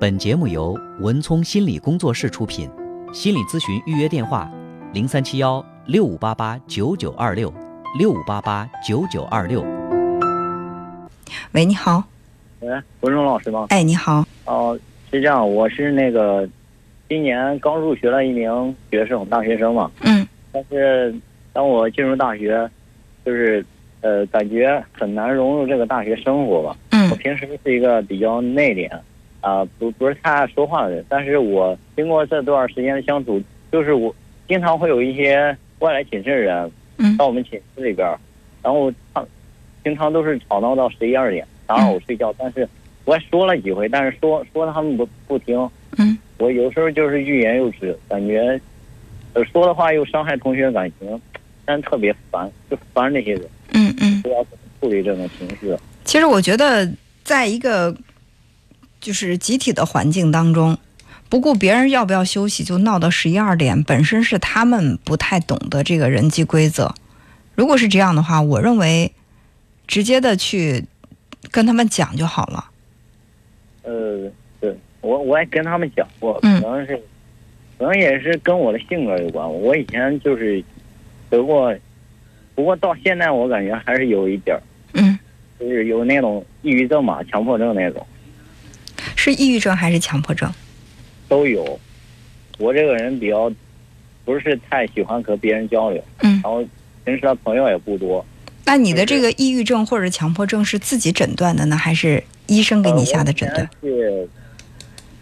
本节目由文聪心理工作室出品，心理咨询预约电话：零三七幺六五八八九九二六六五八八九九二六。喂，你好。喂，文忠老师吗？哎，你好。哦，是这样，我是那个今年刚入学了一名学生，大学生嘛。嗯。但是当我进入大学，就是呃，感觉很难融入这个大学生活吧。嗯我。平时是一个比较内敛，啊、不不是太爱说话的人。但是我经过这段时间的相处，就是我经常会有一些外来寝室的人嗯到我们寝室里边儿，然后他经常都是吵闹到十一二点，打扰我睡觉。但是我也说了几回，但是说说他们不不听。嗯。我有时候就是欲言又止，感觉呃说的话又伤害同学感情，但特别烦，就烦那些人，嗯嗯。不知道怎么处理这种情绪。其实我觉得，在一个就是集体的环境当中，不顾别人要不要休息就闹到十一二点，本身是他们不太懂得这个人际规则。如果是这样的话，我认为直接的去跟他们讲就好了。呃，对我我也跟他们讲过，可嗯能是，可能也是跟我的性格有关。我以前就是得过，不过到现在我感觉还是有一点儿，嗯，就是有那种抑郁症嘛，强迫症那种是抑郁症还是强迫症？都有。我这个人比较不是太喜欢和别人交流，嗯然，后平时的朋友也不多。那你的这个抑郁症或者强迫症是自己诊断的呢，还是医生给你下的诊断？是，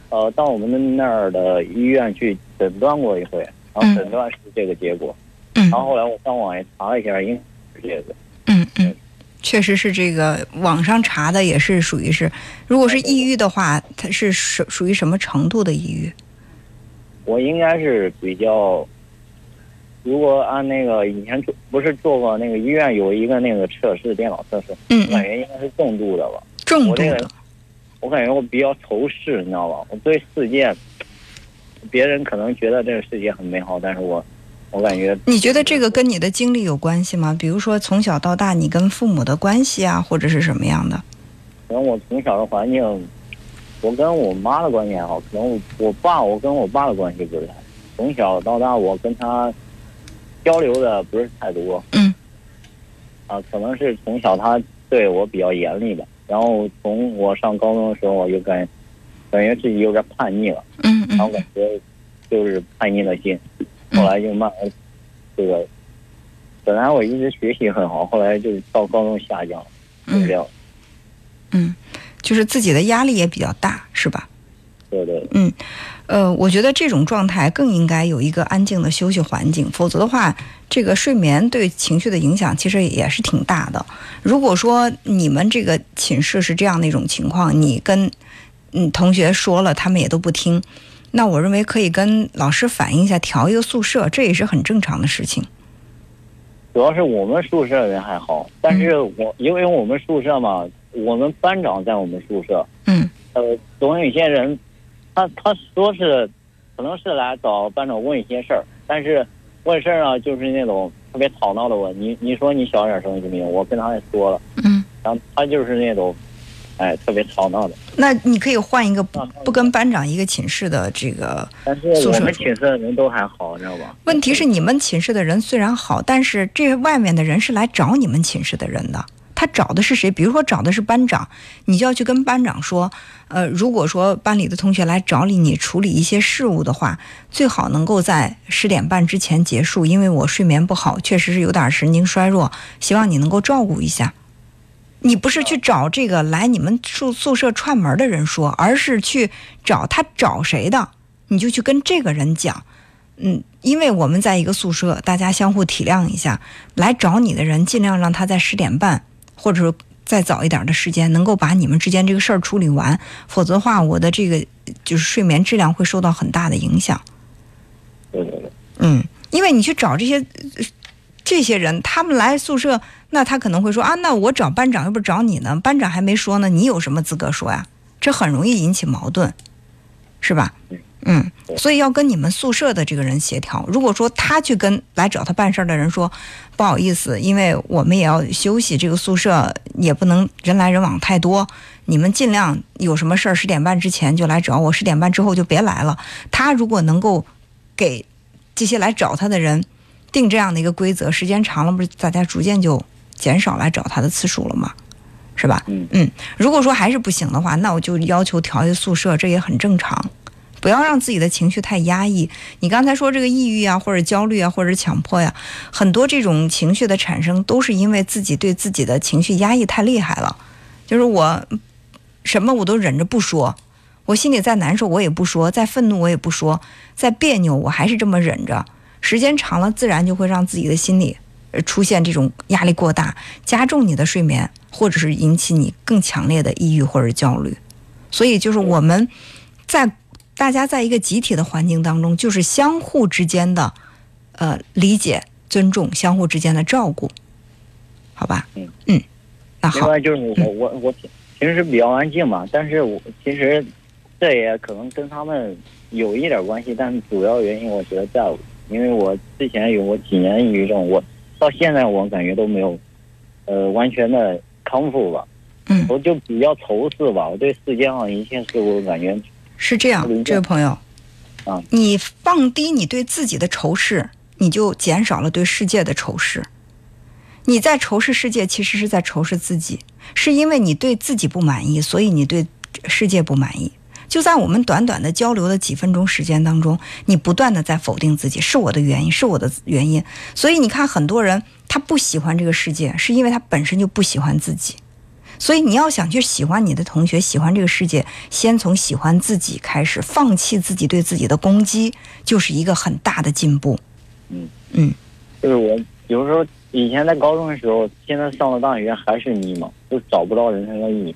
呃，到我们那儿的医院去诊断过一回，然嗯后诊断是这个结果。嗯然后后来我上网也查了一下，应该是这个。嗯嗯，确实是这个网上查的也是属于是，如果是抑郁的话，它是属属于什么程度的抑郁？我应该是比较，如果按那个以前做不是做过那个医院有一个那个测试电脑测试，嗯感觉应该是重度的吧。重度我这个的。我感觉我比较仇视，你知道吧？我对世界，别人可能觉得这个世界很美好，但是我我感觉你觉得这个跟你的经历有关系吗？比如说从小到大你跟父母的关系啊，或者是什么样的？可能我从小的环境，我跟我妈的关系还好，可能我我爸我跟我爸的关系不是太好。从小到大我跟他交流的不是太多。嗯。啊，可能是从小他对我比较严厉吧，然后从我上高中的时候，我就感感觉自己有点叛逆了，嗯嗯然后感觉就是叛逆的心，后来就慢慢这个，本来我一直学习很好，后来就到高中下降了，就这样。嗯，就是自己的压力也比较大，是吧？对对。嗯呃，我觉得这种状态更应该有一个安静的休息环境，否则的话，这个睡眠对情绪的影响其实也是挺大的。如果说你们这个寝室是这样的一种情况，你跟嗯同学说了，他们也都不听，那我认为可以跟老师反映一下，调一个宿舍，这也是很正常的事情。主要是我们宿舍人还好，但是我因为我们宿舍嘛，我们班长在我们宿舍，嗯呃，总有一些人，他他说是，可能是来找班长问一些事儿，但是问事儿呢，就是那种特别吵闹的问，你你说你小点声行不行？我跟他也说了，嗯，然后他就是那种，哎，特别吵闹的。那你可以换一个不不跟班长一个寝室的这个。宿舍住我们寝室的人都还好，你知道吧？问题是你们寝室的人虽然好，但是这外面的人是来找你们寝室的人的。他找的是谁？比如说找的是班长，你就要去跟班长说，呃，如果说班里的同学来找你，你处理一些事务的话，最好能够在十点半之前结束，因为我睡眠不好，确实是有点神经衰弱，希望你能够照顾一下。你不是去找这个来你们宿宿舍串门的人说，而是去找他找谁的，你就去跟这个人讲。嗯，因为我们在一个宿舍，大家相互体谅一下，来找你的人尽量让他在十点半，或者说再早一点的时间，能够把你们之间这个事儿处理完，否则的话，我的这个就是睡眠质量会受到很大的影响。对对对，嗯，因为你去找这些呃这些人，他们来宿舍，那他可能会说啊，那我找班长又不是找你呢，班长还没说呢，你有什么资格说呀？这很容易引起矛盾，是吧？嗯，所以要跟你们宿舍的这个人协调。如果说他去跟来找他办事儿的人说，不好意思，因为我们也要休息，这个宿舍也不能人来人往太多，你们尽量有什么事儿十点半之前就来找我，十点半之后就别来了。他如果能够给这些来找他的人定这样的一个规则，时间长了，不是大家逐渐就减少来找他的次数了吗？是吧？嗯嗯。如果说还是不行的话，那我就要求调一宿舍，这也很正常。不要让自己的情绪太压抑。你刚才说这个抑郁啊，或者焦虑啊，或者强迫呀，很多这种情绪的产生，都是因为自己对自己的情绪压抑太厉害了。就是我什么我都忍着不说，我心里再难受我也不说，再愤怒我也不说，再别扭我还是这么忍着。时间长了，自然就会让自己的心理出现这种压力过大，加重你的睡眠，或者是引起你更强烈的抑郁或者焦虑。所以就是我们在。大家在一个集体的环境当中，就是相互之间的，呃，理解、尊重，相互之间的照顾，好吧？嗯嗯，那好。另外就是我我我平时比较安静嘛，但是我其实这也可能跟他们有一点关系，但主要原因我觉得在，因为我之前有过几年抑郁症，我到现在我感觉都没有，呃，完全的康复吧。嗯。我就比较仇视吧，我对世界上一切事物感觉。是这样，这位朋友，啊，你放低你对自己的仇视，你就减少了对世界的仇视。你在仇视世界，其实是在仇视自己，是因为你对自己不满意，所以你对世界不满意。就在我们短短的交流的几分钟时间当中，你不断的在否定自己，是我的原因，是我的原因。所以你看，很多人他不喜欢这个世界，是因为他本身就不喜欢自己。所以你要想去喜欢你的同学，喜欢这个世界，先从喜欢自己开始，放弃自己对自己的攻击，就是一个很大的进步。嗯嗯，就是我有时候以前在高中的时候，现在上了大学还是迷茫，就找不到人生的意义。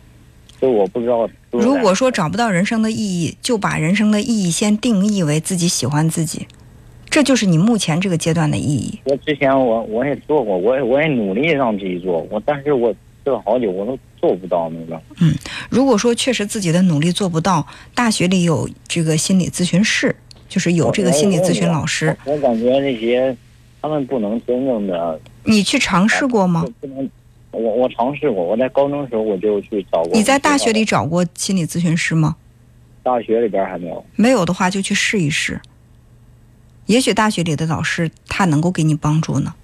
就我不知道。如果说找不到人生的意义，就把人生的意义先定义为自己喜欢自己，这就是你目前这个阶段的意义。我之前我我也做过，我也我也努力让自己做，我但是我做了好久，我都。做不到那个。嗯，如果说确实自己的努力做不到，大学里有这个心理咨询室，就是有这个心理咨询老师。我感觉那些他们不能真正的。你去尝试过吗？不能，我我尝试过。我在高中时候我就去找过。你在大学里找过心理咨询师吗？大学里边还没有。没有的话就去试一试，也许大学里的老师他能够给你帮助呢。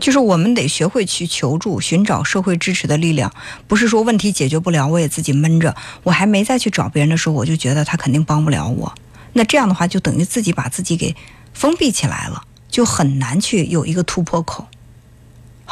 就是我们得学会去求助，寻找社会支持的力量。不是说问题解决不了，我也自己闷着，我还没再去找别人的时候，我就觉得他肯定帮不了我。那这样的话，就等于自己把自己给封闭起来了，就很难去有一个突破口。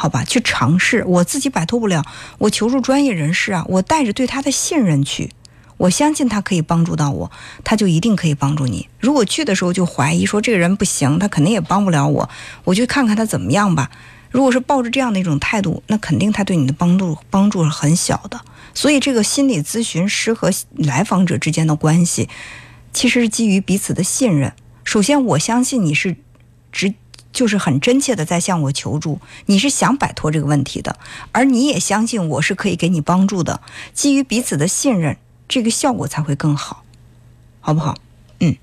好吧，去尝试，我自己摆脱不了，我求助专业人士啊，我带着对他的信任去，我相信他可以帮助到我，他就一定可以帮助你。如果去的时候就怀疑说这个人不行，他肯定也帮不了我，我就看看他怎么样吧。如果是抱着这样的一种态度，那肯定他对你的帮助帮助是很小的。所以，这个心理咨询师和来访者之间的关系，其实是基于彼此的信任。首先，我相信你是直，就是很真切的在向我求助，你是想摆脱这个问题的，而你也相信我是可以给你帮助的。基于彼此的信任，这个效果才会更好，好不好？嗯。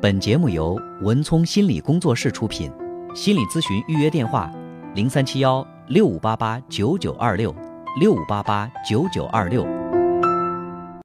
本节目由文聪心理工作室出品。心理咨询预约电话：零三七幺六五八八九九二六六五八八九九二六。